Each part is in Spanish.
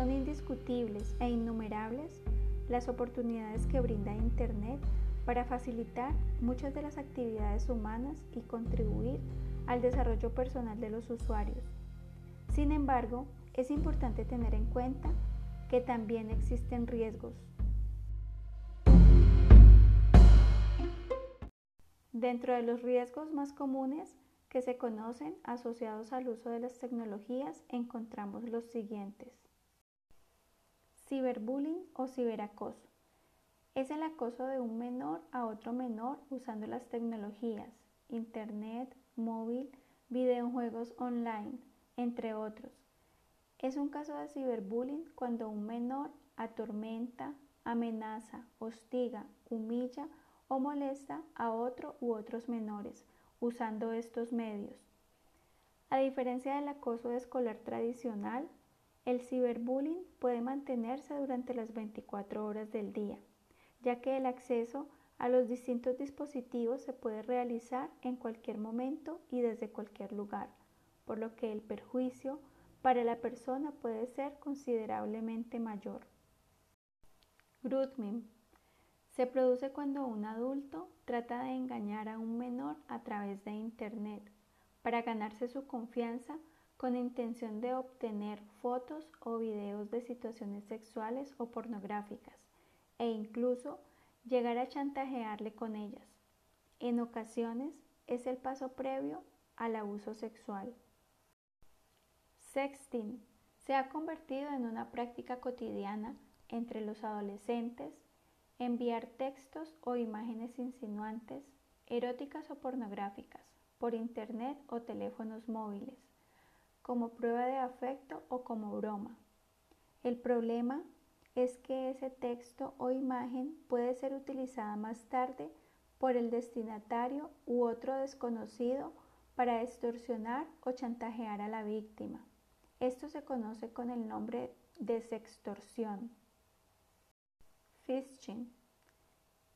Son indiscutibles e innumerables las oportunidades que brinda Internet para facilitar muchas de las actividades humanas y contribuir al desarrollo personal de los usuarios. Sin embargo, es importante tener en cuenta que también existen riesgos. Dentro de los riesgos más comunes que se conocen asociados al uso de las tecnologías encontramos los siguientes. Ciberbullying o ciberacoso. Es el acoso de un menor a otro menor usando las tecnologías, internet, móvil, videojuegos online, entre otros. Es un caso de ciberbullying cuando un menor atormenta, amenaza, hostiga, humilla o molesta a otro u otros menores usando estos medios. A diferencia del acoso escolar tradicional, el ciberbullying puede mantenerse durante las 24 horas del día, ya que el acceso a los distintos dispositivos se puede realizar en cualquier momento y desde cualquier lugar, por lo que el perjuicio para la persona puede ser considerablemente mayor. Grooming se produce cuando un adulto trata de engañar a un menor a través de Internet para ganarse su confianza con intención de obtener fotos o videos de situaciones sexuales o pornográficas e incluso llegar a chantajearle con ellas. En ocasiones es el paso previo al abuso sexual. Sexting se ha convertido en una práctica cotidiana entre los adolescentes enviar textos o imágenes insinuantes, eróticas o pornográficas, por internet o teléfonos móviles, como prueba de afecto o como broma. El problema es que ese texto o imagen puede ser utilizada más tarde por el destinatario u otro desconocido para extorsionar o chantajear a la víctima. Esto se conoce con el nombre de sextorsión. Phishing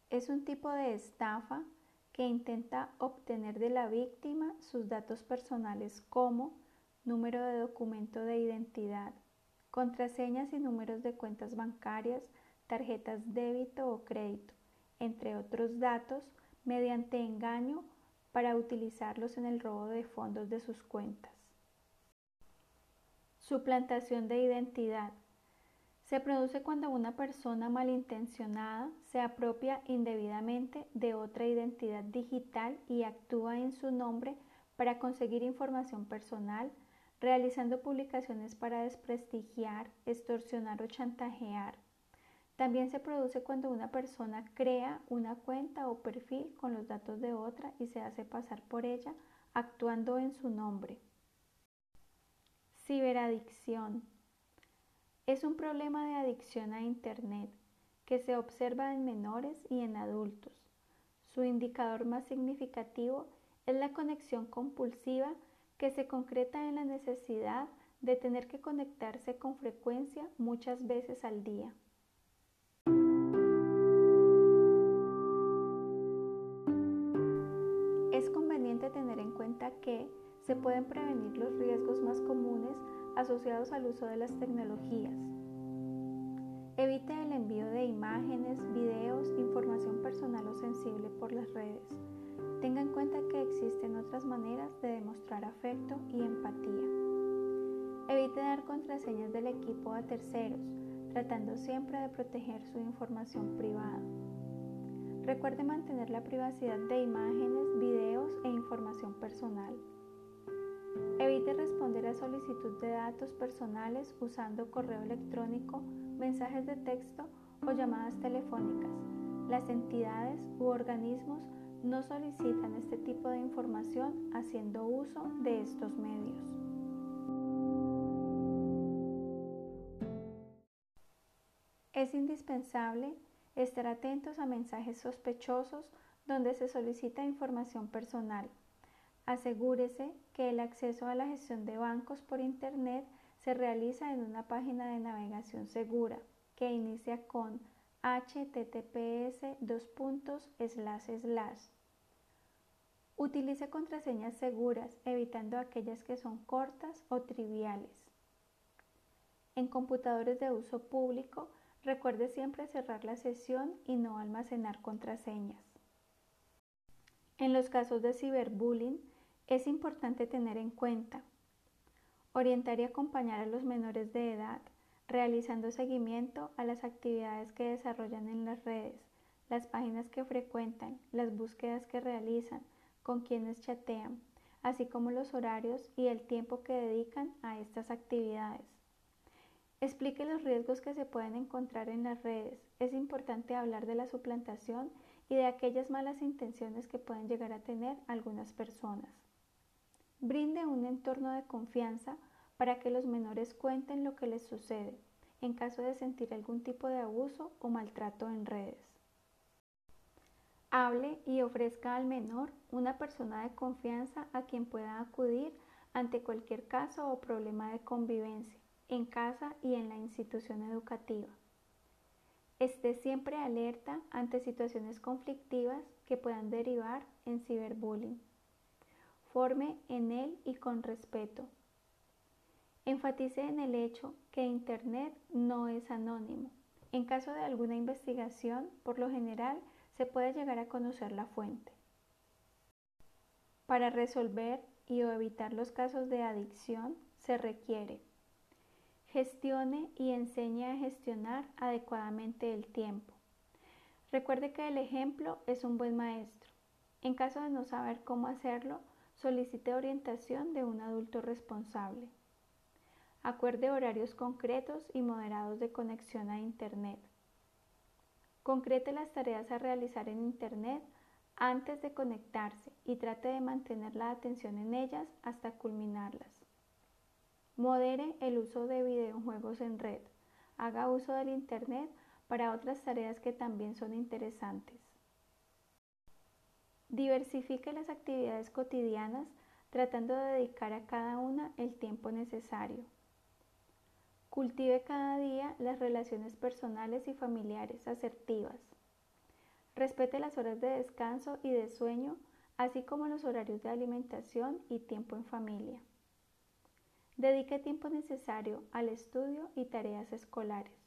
es un tipo de estafa que intenta obtener de la víctima sus datos personales como número de documento de identidad, contraseñas y números de cuentas bancarias, tarjetas débito o crédito, entre otros datos, mediante engaño para utilizarlos en el robo de fondos de sus cuentas. Suplantación de identidad se produce cuando una persona malintencionada se apropia indebidamente de otra identidad digital y actúa en su nombre para conseguir información personal, realizando publicaciones para desprestigiar, extorsionar o chantajear. También se produce cuando una persona crea una cuenta o perfil con los datos de otra y se hace pasar por ella actuando en su nombre. Ciberadicción es un problema de adicción a Internet que se observa en menores y en adultos. Su indicador más significativo es la conexión compulsiva que se concreta en la necesidad de tener que conectarse con frecuencia muchas veces al día. Es conveniente tener en cuenta que se pueden prevenir los riesgos más comunes asociados al uso de las tecnologías. Evite el envío de imágenes, videos, información personal o sensible por las redes. Tenga en cuenta que existen otras maneras de demostrar afecto y empatía. Evite dar contraseñas del equipo a terceros, tratando siempre de proteger su información privada. Recuerde mantener la privacidad de imágenes, videos e información personal. Evite responder a solicitud de datos personales usando correo electrónico, mensajes de texto o llamadas telefónicas. Las entidades u organismos no solicitan este tipo de información haciendo uso de estos medios. Es indispensable estar atentos a mensajes sospechosos donde se solicita información personal. Asegúrese que el acceso a la gestión de bancos por Internet se realiza en una página de navegación segura que inicia con https Utilice contraseñas seguras, evitando aquellas que son cortas o triviales. En computadores de uso público, recuerde siempre cerrar la sesión y no almacenar contraseñas. En los casos de ciberbullying, es importante tener en cuenta orientar y acompañar a los menores de edad, realizando seguimiento a las actividades que desarrollan en las redes, las páginas que frecuentan, las búsquedas que realizan, con quienes chatean, así como los horarios y el tiempo que dedican a estas actividades. Explique los riesgos que se pueden encontrar en las redes. Es importante hablar de la suplantación y de aquellas malas intenciones que pueden llegar a tener algunas personas. Brinde un entorno de confianza para que los menores cuenten lo que les sucede en caso de sentir algún tipo de abuso o maltrato en redes. Hable y ofrezca al menor una persona de confianza a quien pueda acudir ante cualquier caso o problema de convivencia en casa y en la institución educativa. Esté siempre alerta ante situaciones conflictivas que puedan derivar en ciberbullying. Forme en él y con respeto. Enfatice en el hecho que Internet no es anónimo. En caso de alguna investigación, por lo general, se puede llegar a conocer la fuente. Para resolver y o evitar los casos de adicción, se requiere Gestione y enseñe a gestionar adecuadamente el tiempo. Recuerde que el ejemplo es un buen maestro. En caso de no saber cómo hacerlo, solicite orientación de un adulto responsable. Acuerde horarios concretos y moderados de conexión a Internet. Concrete las tareas a realizar en Internet antes de conectarse y trate de mantener la atención en ellas hasta culminarlas. Modere el uso de videojuegos en red. Haga uso del Internet para otras tareas que también son interesantes. Diversifique las actividades cotidianas tratando de dedicar a cada una el tiempo necesario. Cultive cada día las relaciones personales y familiares asertivas. Respete las horas de descanso y de sueño, así como los horarios de alimentación y tiempo en familia. Dedique tiempo necesario al estudio y tareas escolares.